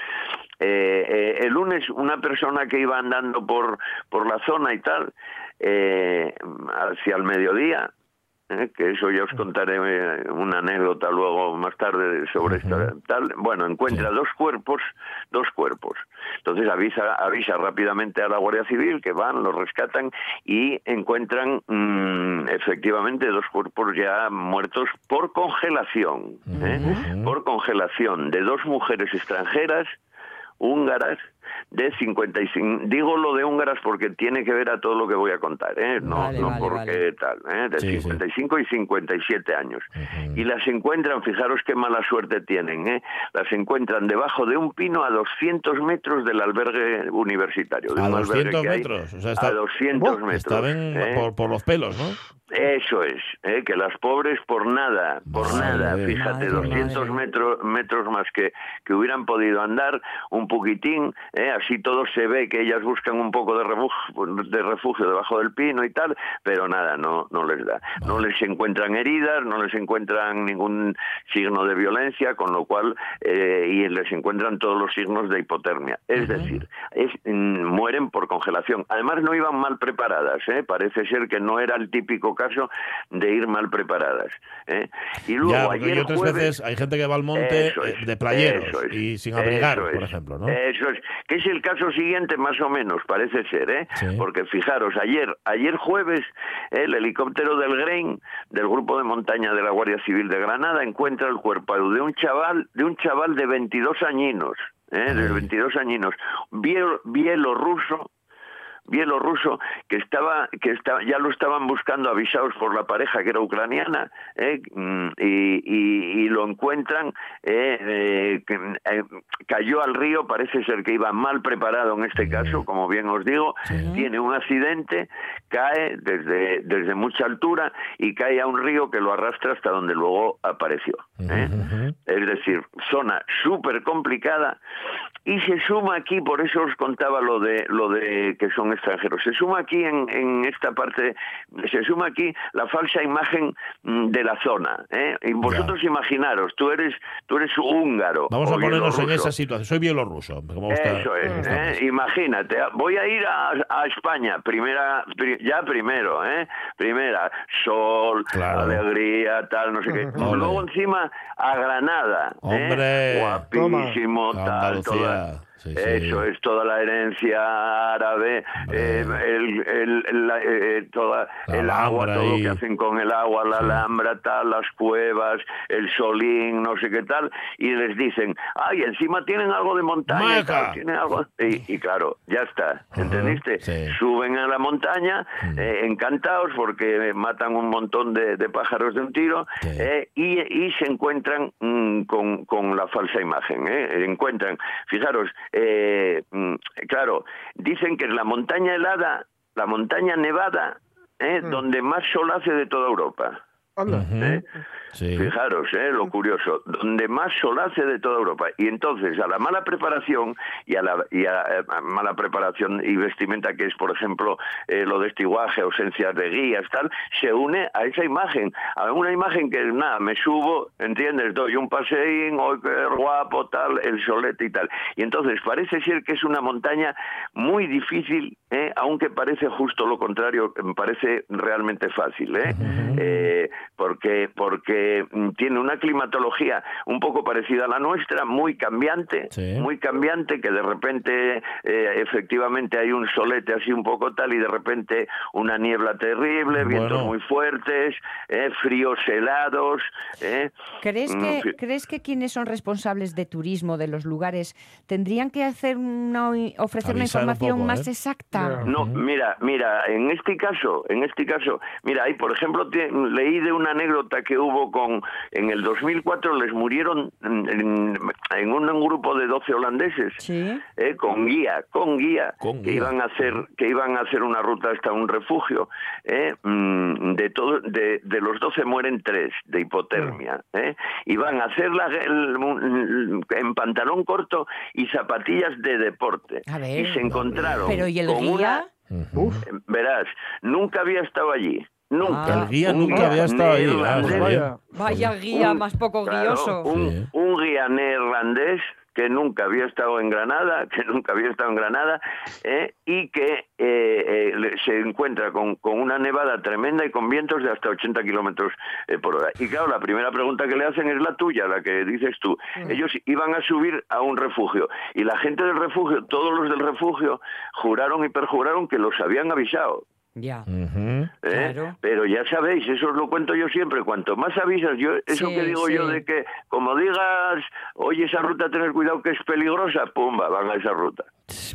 eh, eh, el lunes una persona que iba andando por, por la zona y tal, eh, hacia el mediodía, ¿eh? que eso ya os contaré eh, una anécdota luego más tarde sobre esta tal bueno encuentra Sí. dos cuerpos dos cuerpos entonces avisa avisa rápidamente a la Guardia Civil que van los rescatan y encuentran mm, efectivamente dos cuerpos ya muertos por congelación ¿eh? Por congelación de dos mujeres extranjeras húngaras de 55 digo lo de húngaras porque tiene que ver a todo lo que voy a contar ¿eh? no Vale, no vale, porque vale. tal ¿eh? de Sí, sí. 55 y 57 años Ujú. y las encuentran fijaros qué mala suerte tienen ¿eh? las encuentran debajo de un pino a 200 metros del albergue universitario de A un albergue 200 que hay metros, o sea, está- a 200 Buah, metros Estaban ¿eh? por, por los pelos, ¿no? Eso es, ¿eh? que las pobres por nada, por Madre, nada, fíjate, madre, 200 madre. metros, metros más que, que hubieran podido andar, un poquitín, ¿eh? Así todo se ve que ellas buscan un poco de refugio, de refugio debajo del pino y tal, pero nada, no, no les da. No les encuentran heridas, no les encuentran ningún signo de violencia, con lo cual, eh, y les encuentran todos los signos de hipotermia. Es decir, es, mm, mueren por congelación. Además no iban mal preparadas, ¿eh? parece ser que no era el típico caso de ir mal preparadas. ¿eh? Y luego ya, ayer otras jueves- veces hay gente que va al monte eh, es, de playeros es, y sin abrigar, por ejemplo, ¿no? Eso es, que es el caso siguiente más o menos, parece ser, ¿eh? Sí. Porque fijaros, ayer, ayer jueves, el helicóptero del Grain, del grupo de montaña de la Guardia Civil de Granada, encuentra el cuerpo de un chaval, de un chaval de 22 añinos, ¿eh? de Ay. 22 añinos, biel- bielorruso, bielorruso que estaba que estaba, ya lo estaban buscando avisados por la pareja que era ucraniana ¿eh? Mm, y, y- y lo encuentran eh, eh, eh, cayó al río parece ser que iba mal preparado en este caso como bien os digo tiene un accidente cae desde desde mucha altura y cae a un río que lo arrastra hasta donde luego apareció es decir, zona súper complicada y se suma aquí, por eso os contaba lo de lo de que son extranjeros, se suma aquí en, en esta parte, se suma aquí la falsa imagen mm, de la zona. ¿eh? Y vosotros imaginaros, tú eres tú eres húngaro. Vamos a ponernos en esa situación. Soy bielorruso. gusta- Eso es, ¿eh? imagínate, voy a ir a, a España, primera, pri- ya primero, ¿eh? primera, sol, Claro. alegría, tal, no sé qué. Luego encima a Granada, ¿eh? Hombre. guapísimo, tal, Andalucía, toda- sí, sí. eso es toda la herencia árabe, eh, el, el- el- la- eh, toda el agua, todo lo que hacen con el agua, la alhambra, tal, las cuevas, el solín, no sé qué tal, y les dicen, ay, encima tienen algo de montaña, tal, tienen algo, y, y claro, ya está, ¿entendiste? Suben a la montaña, eh, encantados porque matan un montón de, de pájaros de un tiro, eh, y, y se encuentran mm, con, con la falsa imagen. ¿eh? Encuentran, fijaros, eh, mm, claro, dicen que la montaña helada, la montaña nevada, ¿eh? donde más sol hace de toda Europa. Anda. ¿eh? Sí. Fijaros, ¿eh? lo curioso, donde más sol hace de toda Europa. Y entonces a la mala preparación y a la y a, eh, mala preparación y vestimenta que es, por ejemplo, eh, lo de estiguaje, ausencias de guías, tal, se une a esa imagen, a una imagen que nada, me subo, ¿entiendes? Doy un paseín, hoy qué guapo, tal, el solete y tal. Y entonces parece ser que es una montaña muy difícil, ¿eh? aunque parece justo lo contrario, me parece realmente fácil, ¿eh? Eh, porque porque mm, tiene una climatología un poco parecida a la nuestra, muy cambiante, Sí. muy cambiante, que de repente eh, efectivamente hay un solete así un poco tal y de repente una niebla terrible, vientos muy fuertes, eh, fríos helados. ¿eh? ¿Crees Mm, que, fi- ¿Crees que quienes son responsables de turismo de los lugares tendrían que hacer una, ofrecer una un información poco, más ¿eh? exacta? No, mira, mira, en este caso, en este caso, mira, hay, por ejemplo, te- leí de una anécdota que hubo con, en el 2004 les murieron en, en- en un, grupo de 12 holandeses, Sí. eh, con guía, con guía, Con que guía. iban a hacer, que iban a hacer una ruta hasta un refugio, eh, mm, de todo, de, de los 12 mueren tres de hipotermia, eh, y van a hacer la, el- el- en pantalón corto y zapatillas de deporte, A ver. y se encontraron Pero ¿y el con una- guía? Ujú. Verás, nunca había estado allí. Nunca. Ah. El guía Un nunca había estado ahí. Ah, joder. Vaya. Vaya guía un- más poco claro, guioso. Un, Sí. un guía neerlandés que nunca había estado en Granada, que nunca había estado en Granada, eh, y que eh, eh, le- se encuentra con, con una nevada tremenda y con vientos de hasta 80 kilómetros eh, por hora. Y claro, la primera pregunta que le hacen es la tuya, la que dices tú. Ellos iban a subir a un refugio y la gente del refugio, todos los del refugio, juraron y perjuraron que los habían avisado. Ya. Ujú. ¿eh? Claro. Pero ya sabéis, eso os lo cuento yo siempre, cuanto más avisas, yo eso Sí, que digo sí. yo de que como digas, oye, esa ruta tener cuidado que es peligrosa, pumba, van a esa ruta.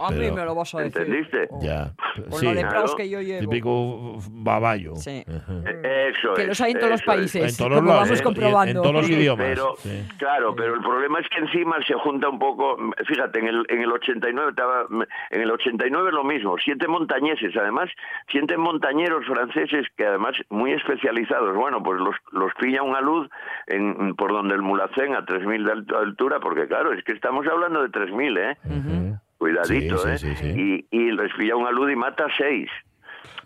A mí Pero- me lo vas a decir. ¿Entendiste? Ya. Con Sí, lo de claro. que yo llevo. típico baballo. Sí. Ujú. Eh, Eso Que es, los hay en todos los países. En todos los vamos ¿eh? comprobando. En, en todos los Sí, idiomas. Pero, sí. Claro, pero el problema es que encima se junta un poco, fíjate, en el, en el 89 estaba, en el 89 lo mismo, siete montañeses, además, siete montañeros franceses que además muy especializados, bueno, pues los, los pilla una luz en, por donde el Mulacén a 3.000 de alt- altura, porque claro, es que estamos hablando de 3.000, ¿eh? Cuidadito, Sí, sí, ¿eh? sí. Y, y les pilla una luz y mata a seis.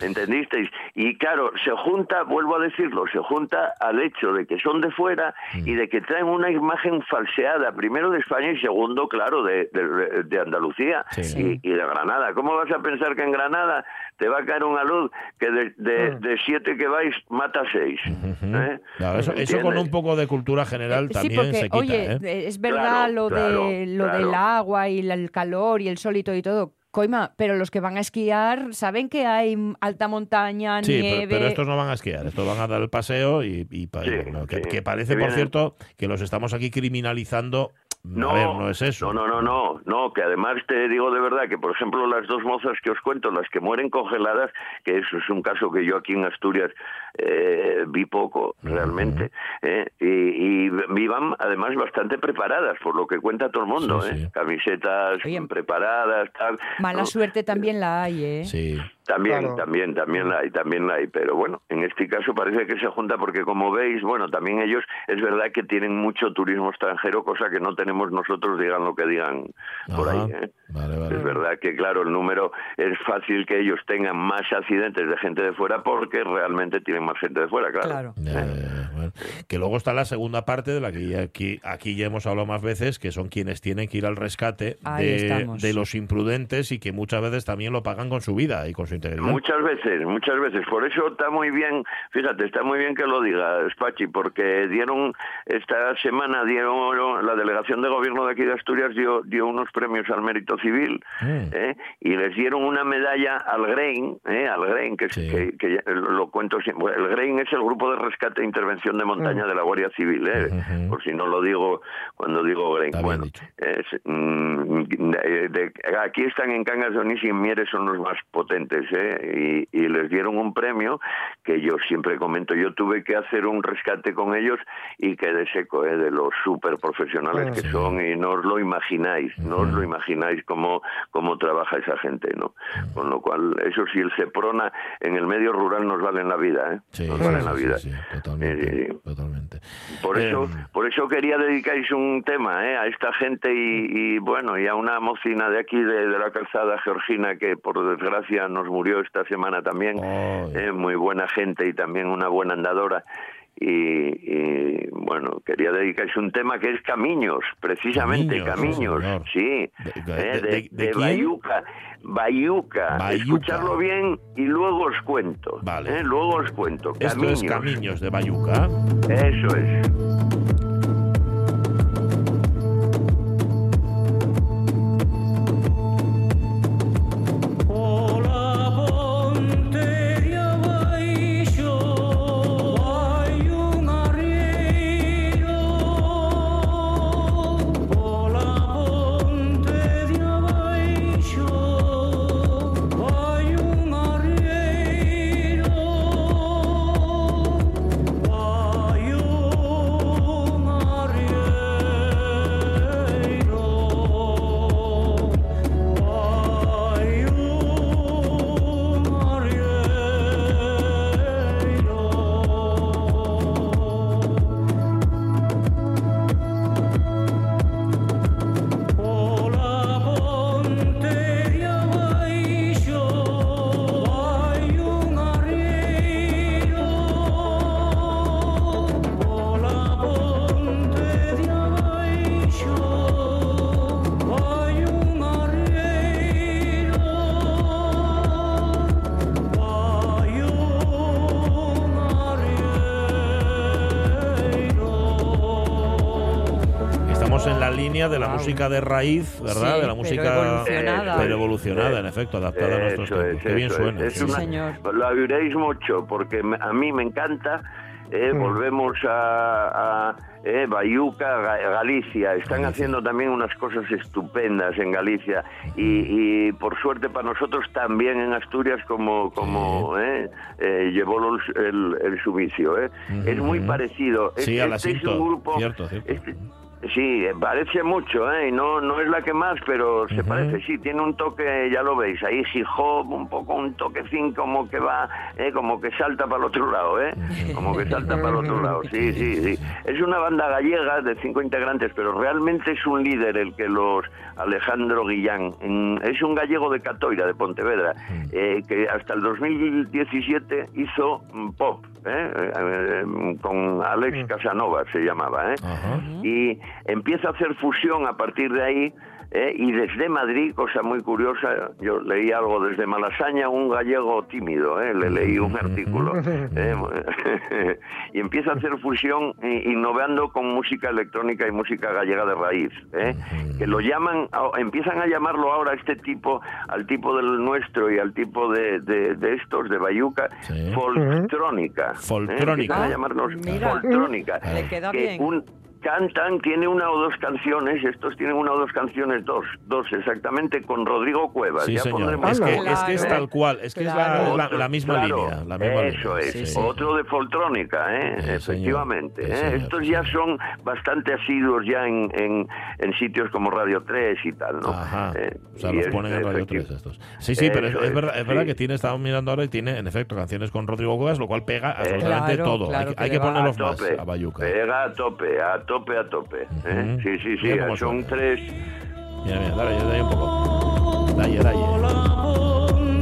¿Entendisteis? Y claro, se junta, vuelvo a decirlo, se junta al hecho de que son de fuera y de que traen una imagen falseada, primero de España y segundo, claro, de, de- de Andalucía Sí. y, y de Granada. ¿Cómo vas a pensar que en Granada te va a caer una luz que de, de- Mm. de siete que vais mata a seis? ¿eh? Claro, eso, eso con un poco de cultura general Eh, sí, también porque, se quita. oye, ¿eh? es verdad Claro, lo, de, claro, lo del agua y el calor y el solito y todo. Coima, pero los que van a esquiar saben que hay alta montaña, Sí, pero, nieve. pero estos no van a esquiar, estos van a dar el paseo y, y pa- Sí, bueno, que, sí. que parece, Que por cierto, que los estamos aquí criminalizando. No, a ver, no es eso. No, no, no, no, no, que además te digo de verdad que, por ejemplo, las dos mozas que os cuento, las que mueren congeladas, que eso es un caso que yo aquí en Asturias eh, vi poco, realmente, ¿eh? y, y iban además bastante preparadas, por lo que cuenta todo el mundo, Sí, ¿eh? sí. Camisetas Oye, preparadas, tal. Mala ¿no? suerte también la hay, ¿eh? Sí. También, Claro. también, también la hay, también la hay, pero bueno, en este caso parece que se junta porque como veis, bueno, también ellos es verdad que tienen mucho turismo extranjero, cosa que no tenemos nosotros, digan lo que digan por ahí. ¿eh? Vale, vale. Es verdad que, claro, el número es fácil que ellos tengan más accidentes de gente de fuera porque realmente tienen más gente de fuera, claro. Claro. Ya, ya, ya, bueno. Que luego está la segunda parte de la que ya aquí, aquí ya hemos hablado más veces, que son quienes tienen que ir al rescate de, de los imprudentes y que muchas veces también lo pagan con su vida y con su integridad. Muchas veces, muchas veces. Por eso está muy bien, fíjate, está muy bien que lo diga Spachi, porque dieron, esta semana dieron, la delegación de gobierno de aquí de Asturias dio, dio unos premios al mérito civil Mm. ¿eh? y les dieron una medalla al GREIN, ¿eh? al GREIN, que, es- Sí. que, que ya lo cuento siempre. El GREIN es el Grupo de Rescate e Intervención de Montaña de la Guardia Civil, ¿eh? Por si no lo digo cuando digo bien bueno, es, mm, de- de- aquí están en Cangas de Onís y en Mieres son los más potentes. ¿Eh? y, y les dieron un premio que yo siempre comento. Yo tuve que hacer un rescate con ellos y quedé seco ¿eh? de los súper profesionales que son y no os lo imagináis, no os lo imagináis cómo, cómo trabaja esa gente, ¿no? Con lo cual, eso sí, el Seprona en el medio rural nos vale en la vida, ¿eh? Sí, nos vale en la vida. sí, totalmente, totalmente. por eso, Eh, por eso quería dedicaros un tema ¿eh? a esta gente y, y, bueno y a una mocina de aquí de, de la calzada Georgina que por desgracia nos murió esta semana también, eh, muy buena gente y también una buena andadora. Y, y, bueno, quería dedicaros un tema que es Camiños, precisamente, Camiños, Camiños, sí, De- eh, de- de, de- de? Bayuca, Bayuca, Bayuca. escucharlo bien y luego os cuento, Vale. eh, luego os cuento, Esto Camiños, es Camiños de Bayuca. eso es. Línea de la Wow. música de raíz, ¿verdad? Sí, de la pero música evolucionada. pero evolucionada, en efecto, adaptada a nuestros Eso tiempos. es, Qué bien suena. es. Es sí, una- sí. señor. Lo oiréis mucho porque me- a mí me encanta. eh, Volvemos a, a eh, Bayuca, Ga- Galicia. Están haciendo también unas cosas estupendas en Galicia y, y por suerte para nosotros también en Asturias como como eh, eh, llevó los- el, el sumicio. eh. Es muy parecido. Sí, Es- a la este es un grupo. Cierto, cierto. este- Sí, eh, parece mucho, ¿eh? No, no es la que más, pero se parece, sí, tiene un toque, ya lo veis, ahí hop, un poco un toquecín como que va, ¿eh? como que salta para el otro lado, ¿eh? Como que salta para el otro lado, sí, sí, sí. Es una banda gallega de cinco integrantes, pero realmente es un líder el que los, Alejandro Guillán, es un gallego de Catoira, de Pontevedra, eh, que hasta el 2017 hizo pop, ¿eh? Eh, eh, con Alex Casanova se llamaba, ¿eh? Y empieza a hacer fusión a partir de ahí. ¿Eh? y desde Madrid, cosa muy curiosa, yo leí algo desde Malasaña, un gallego tímido, ¿eh? le leí un artículo, ¿eh? y empieza a hacer fusión innovando con música electrónica y música gallega de raíz, ¿eh? que lo llaman, a- empiezan a llamarlo ahora este tipo, al tipo del nuestro y al tipo de, de- de estos, de Bayuca, Sí. folktrónica. ¿eh? Folktrónica. Empiezan a llamarnos mira. folktrónica Le queda que bien. un- cantan, tiene una o dos canciones, estos tienen una o dos canciones, dos, dos exactamente, con Rodrigo Cuevas. Sí, ya señor. pondremos- Es que, Claro. es que es tal cual, es que Claro. es la, la- Otro- la misma claro, línea. La misma eso línea. es. Sí, sí. Otro de Foltrónica, ¿eh? Efectivamente. Sí, ¿eh? señor. Estos ya son bastante asiduos ya en, en, en sitios como Radio 3 y tal, ¿no? Ajá. Eh, o sea, los es ponen en Radio efecti- 3 estos. Sí, sí, pero es, Eso es es, verdad, es verdad sí. que tiene, estamos mirando ahora y tiene, en efecto, canciones con Rodrigo Cuevas, lo cual pega absolutamente Claro, todo. claro hay, que- hay que ponerlos a más tope, a Bayuca. pega a tope, a tope, a tope. ¿eh? Ujú. Sí, sí, sí, Mira son suena. tres... Mira, mira, dale, dale un poco. Dale, dale. Arriero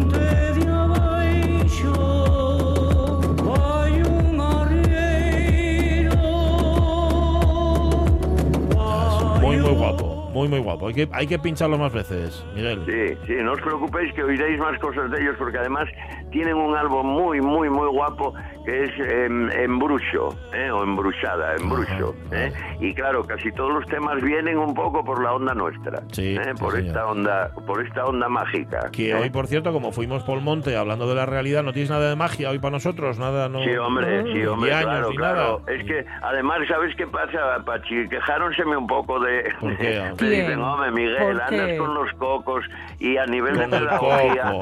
Muy, muy guapo. Muy, muy guapo. Hay que, hay que pincharlo más veces, Miguel. Sí, sí, no os preocupéis que oiréis más cosas de ellos porque además tienen un álbum muy, muy, muy guapo que es em, Embruxo, ¿eh? o Embruxada, Embruxo. Ajá, ¿eh? Y claro, casi todos los temas vienen un poco por la onda nuestra, Sí, ¿eh? sí, por señor. esta onda, por esta onda mágica. Que ¿eh? hoy, por cierto, como fuimos por el monte hablando de la realidad, no tienes nada de magia hoy para nosotros, nada, no. Sí, hombre, sí, hombre, años, claro, claro. nada. Es que, además, ¿sabes qué pasa, Pachi? Quejáronseme un poco de... ¿Por qué? bien. dicen, hombre, Miguel, ¿Por andas con los cocos y a nivel de pedagogía,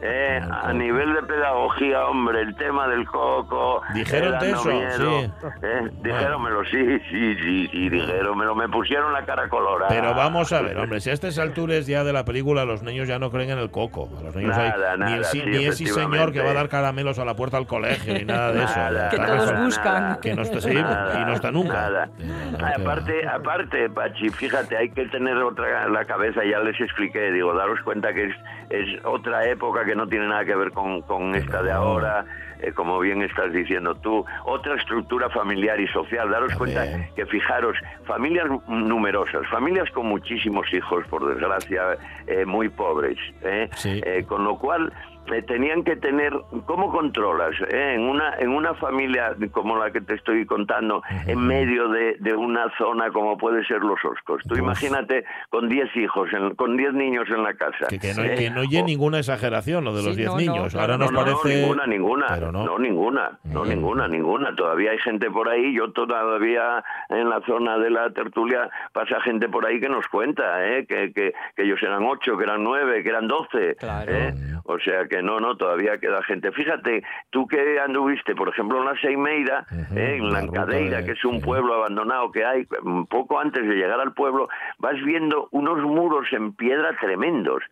eh, a nivel de pedagogía, hombre, el tema del coco. Dijéronte eh, dando eso, miedo, sí. eh, dijéronmelo, sí, sí, sí, sí, dijéronmelo, me pusieron la cara colorada. Pero vamos a ver, hombre, si a estas alturas ya de la película los niños ya no creen en el coco. A los niños hay- Nada, ni, el nada, sí- ni ese señor que va a dar caramelos a la puerta del colegio, ni nada de eso. Nada, Que Está todos buscan. Que no está, sí, Nada, y no está nunca. nada. Sí, no, no, que- aparte, aparte, Pachi, fíjate, hay que tener otra la cabeza, ya les expliqué, digo, daros cuenta que es, es otra época que no tiene nada que ver con, con esta de ahora, eh, como bien estás diciendo tú, otra estructura familiar y social, daros cuenta que fijaros, familias numerosas, familias con muchísimos hijos, por desgracia, eh, muy pobres, ¿eh? Sí. Eh, con lo cual eh, tenían que tener cómo controlas eh? en una en una familia como la que te estoy contando en medio de, de una zona como puede ser los Oscos tú Uf. imagínate con 10 hijos en- con 10 niños en la casa Que, que no, ¿eh? que no oye O- ninguna exageración lo de los Sí, 10 no, no, niños. claro, Ahora no, nos no, no, parece. ninguna, ninguna, Pero no. no, ninguna, no, Bien. ninguna, ninguna. Todavía hay gente por ahí, yo todavía en la zona de la tertulia pasa gente por ahí que nos cuenta, ¿eh? que, que, que ellos eran ocho, que eran nueve, que eran doce. Claro. ¿eh? O sea que no, no, todavía queda gente. Fíjate, tú que anduviste, por ejemplo, en la Seimeira, ¿eh? en la la ruta Encadeira, de- que es un pueblo abandonado que hay, un poco antes de llegar al pueblo, vas viendo unos muros en piedra tremendos,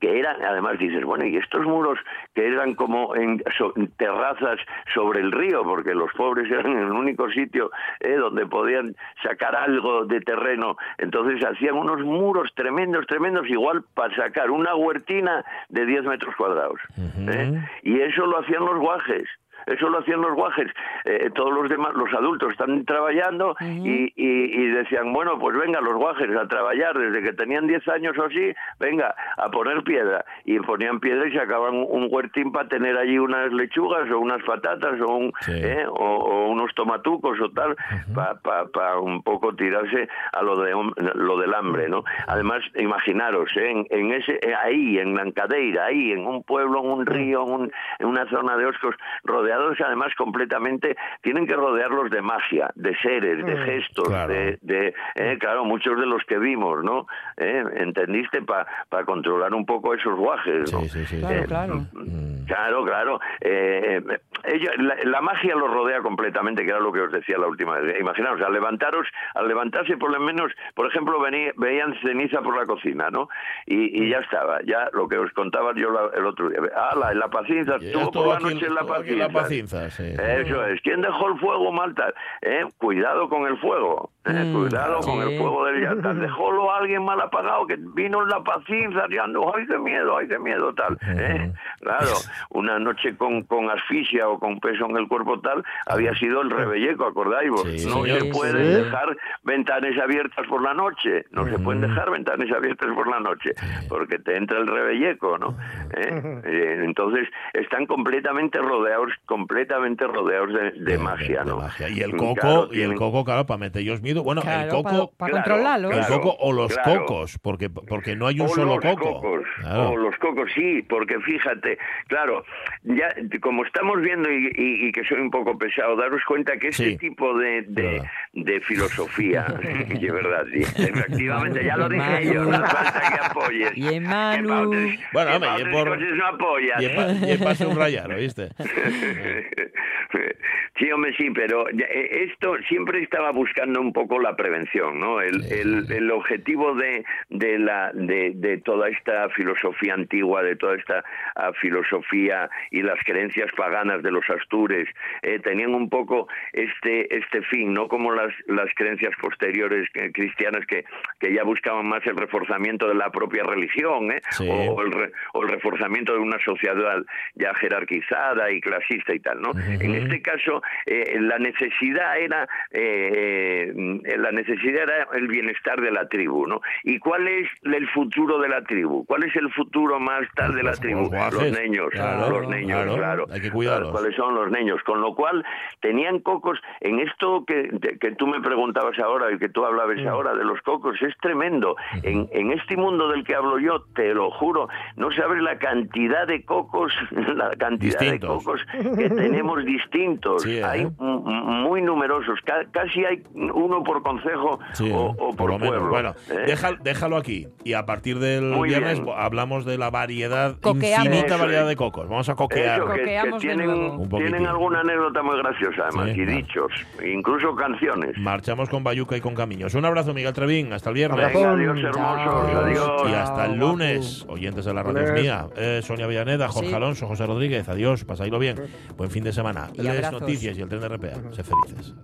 que eran, además dices, bueno, y estos muros que eran como en, so- en terrazas sobre el río, porque los pobres eran el único sitio eh, donde podían sacar algo de terreno, entonces hacían unos muros tremendos, tremendos, igual para sacar una huertina de 10 metros cuadrados. ¿Eh? Y eso lo hacían los guajes. Eso lo hacían los guajes. Eh, todos los demás, los adultos están trabajando y, y- y decían, bueno, pues venga, los guajes a trabajar desde que tenían 10 años o así, venga, a poner piedra. Y ponían piedra y sacaban un huertín para tener allí unas lechugas o unas patatas o, un, Sí. ¿eh? o, o unos tomatucos o tal, para un poco tirarse a lo, de, lo del hambre, ¿no? Además, imaginaros, ¿eh? en, en ese eh, ahí, en Lancadeira, ahí, en un pueblo, en un río, en, un- en una zona de Oscos, además completamente, tienen que rodearlos de magia, de seres, de gestos, claro. de, de, eh, claro, muchos de los que vimos, ¿no? ¿Eh? ¿Entendiste? Para controlar un poco esos guajes, ¿no? Sí, sí, sí. Claro, sí. claro. Mm. Claro, claro. Eh, eh, ello- la, la magia los rodea completamente, que era lo que os decía la última vez. Imaginaos, al levantaros, al levantarse por lo menos, por ejemplo, vení- veían ceniza por la cocina, ¿no? Y, y ya estaba, ya lo que os contaba yo la- el otro día. ¡Hala, en la pacinza! Ya Estuvo por la noche en la estuvo Eso es. ¿Quién dejó el fuego, Malta? ¿Eh? Cuidado con el fuego. ¿Eh? Mm, Cuidado con el fuego del yata. Dejólo a alguien mal apagado que vino en la no, ay de miedo, ay de miedo, tal. ¿eh? Claro, una noche con, con asfixia o con peso en el cuerpo tal, había sido el rebelleco, ¿acordáis vos? Sí, no señor. se puede Sí. dejar ventanas abiertas por la noche, no se pueden dejar ventanas abiertas por la noche, porque te entra el rebelleco, ¿no? ¿Eh? Eh, entonces, están completamente rodeados, completamente rodeados de, de magia, de ¿no? magia. Y el Claro, coco, y el coco, claro, para meter ellos miedo. Bueno, el coco. para Claro, controlarlo. El coco o los claro. cocos, porque, porque no hay un o solo los coco. cocos, Claro. o los cocos, sí, porque fíjate, claro, ya como estamos viendo y, y- y que soy un poco pesado, daros cuenta que este Sí. tipo de, de, de filosofía, y es verdad, sí, efectivamente, ya lo dije Manu. yo, no falta que apoyes. Bien, Que Manu. Bueno, hombre, y por- cosas no apoyas. Y es pa- y es para subrayar, ¿oíste? Sí, hombre, sí, pero eh, esto siempre estaba buscando un poco la prevención, ¿no? El, el- el objetivo de, de, la, de, de toda esta filosofía antigua, de toda esta ah, filosofía y las creencias paganas de los astures, eh, tenían un poco este, este fin, no como las, las creencias posteriores eh, cristianas que, que ya buscaban más el reforzamiento de la propia religión, ¿eh? Sí. o, el, re- o el reforzamiento de una sociedad ya jerarquizada y clasista y tal, ¿no? En este caso, eh, la necesidad era eh, la necesidad era el bienestar de la tribu, ¿no? ¿Y cuál es el futuro de la tribu? ¿Cuál es el futuro más tal de la Los- tribu? los guajes, Los niños, Claro, los niños, claro, claro. hay que cuidarlos. ¿Cuáles son los niños? Con lo cual, tenían cocos. En esto que, que tú me preguntabas ahora y que tú hablabas Mm. ahora de los cocos, es tremendo. en, en este mundo del que hablo yo, te lo juro, no sabes la cantidad de cocos, la cantidad Distintos. de cocos que tenemos distintos. Sí, ¿eh? Hay muy numerosos, ca- casi hay uno por concejo Sí, o, o por, lo menos. pueblo. Bueno, ¿eh? deja- déjalo aquí. Y a partir del Muy viernes bien. hablamos de la variedad, Coqueamos. infinita Eso variedad es. de cocos. Vamos a coquear. Eso, que, que tienen. Un tienen alguna anécdota muy graciosa, además, Sí, y claro. dichos, incluso canciones. Marchamos con Bayuca y con Camiños. Un abrazo, Miguel Trevín. Hasta el viernes. Venga, adiós, hermosos, adiós. Y hasta el lunes, oyentes de la radio mía. Eh, Sonia Villaneda, Jorge Sí. Alonso, José Rodríguez. Adiós, pasadlo bien. Buen fin de semana. Y Les abrazos. noticias y el tren de RPA. Sé felices.